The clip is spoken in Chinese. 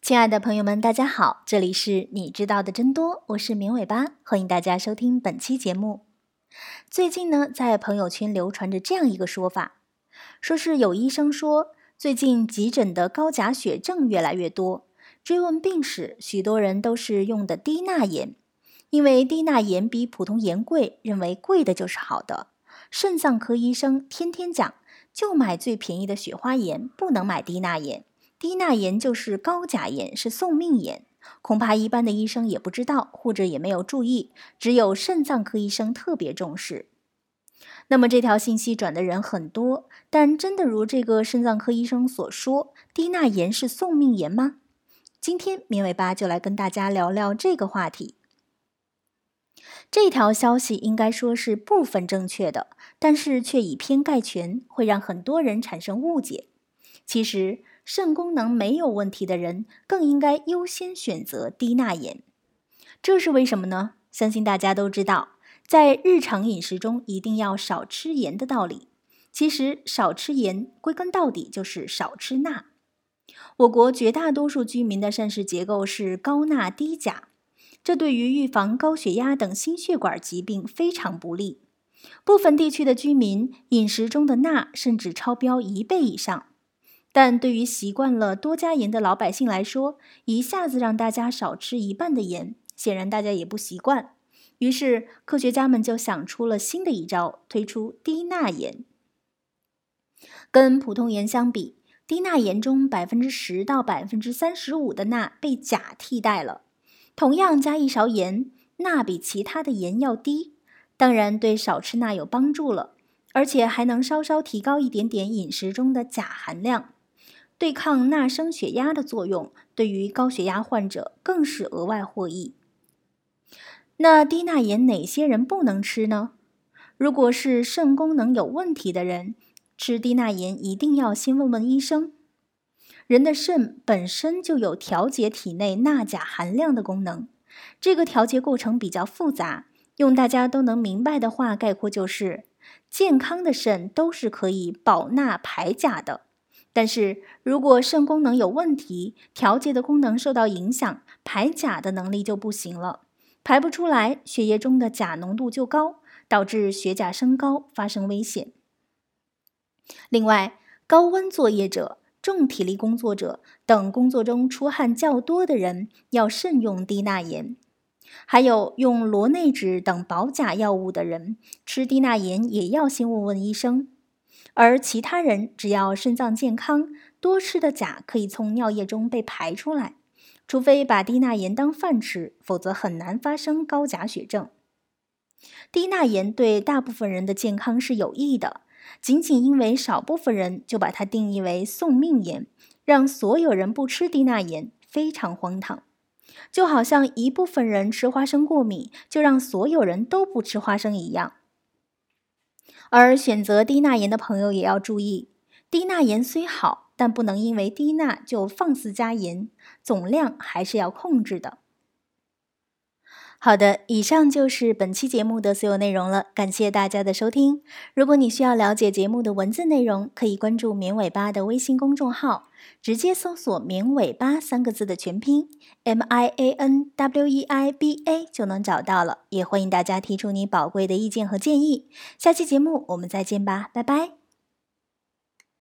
亲爱的朋友们，大家好，这里是你知道的真多，我是绵尾巴，欢迎大家收听本期节目。最近呢，在朋友圈流传着这样一个说法，说是有医生说，最近急诊的高钾血症越来越多，追问病史，许多人都是用的低钠盐，因为低钠盐比普通盐贵，认为贵的就是好的。肾脏科医生天天讲，就买最便宜的雪花盐，不能买低钠盐。低钠盐就是高钾盐，是送命盐。恐怕一般的医生也不知道，或者也没有注意，只有肾脏科医生特别重视。那么这条信息转的人很多，但真的如这个肾脏科医生所说，低钠盐是送命盐吗？今天绵尾巴就来跟大家聊聊这个话题。这条消息应该说是部分正确的，但是却以偏概全，会让很多人产生误解。其实。肾功能没有问题的人更应该优先选择低钠盐，这是为什么呢？相信大家都知道，在日常饮食中一定要少吃盐的道理。其实少吃盐，归根到底就是少吃钠。我国绝大多数居民的膳食结构是高钠低钾，这对于预防高血压等心血管疾病非常不利。部分地区的居民饮食中的钠甚至超标一倍以上。但对于习惯了多加盐的老百姓来说，一下子让大家少吃一半的盐，显然大家也不习惯。于是，科学家们就想出了新的一招，推出低钠盐。跟普通盐相比，低钠盐中百分之十到百分之三十五的钠被钾替代了。同样加一勺盐，钠比其他的盐要低，当然对少吃钠有帮助了，而且还能稍稍提高一点点饮食中的钾含量。对抗钠升血压的作用，对于高血压患者更是额外获益。那低钠盐哪些人不能吃呢？如果是肾功能有问题的人，吃低钠盐一定要先问问医生。人的肾本身就有调节体内钠钾含量的功能，这个调节过程比较复杂。用大家都能明白的话概括就是：健康的肾都是可以保钠排钾的。但是如果肾功能有问题，调节的功能受到影响，排钾的能力就不行了，排不出来，血液中的钾浓度就高，导致血钾升高，发生危险。另外，高温作业者、重体力工作者等工作中出汗较多的人，要慎用低钠盐。还有用螺内酯等保钾药物的人，吃低钠盐也要先问问医生。而其他人只要肾脏健康，多吃的钾可以从尿液中被排出来。除非把低钠盐当饭吃，否则很难发生高钾血症。低钠盐对大部分人的健康是有益的，仅仅因为少部分人就把它定义为送命盐，让所有人不吃低钠盐，非常荒唐。就好像一部分人吃花生过敏，就让所有人都不吃花生一样。而选择低钠盐的朋友也要注意，低钠盐虽好，但不能因为低钠就放肆加盐，总量还是要控制的。好的，以上就是本期节目的所有内容了，感谢大家的收听。如果你需要了解节目的文字内容，可以关注“绵尾巴”的微信公众号，直接搜索“绵尾巴”三个字的全拼 “m i a n w e i b a” 就能找到了。也欢迎大家提出你宝贵的意见和建议。下期节目我们再见吧，拜拜。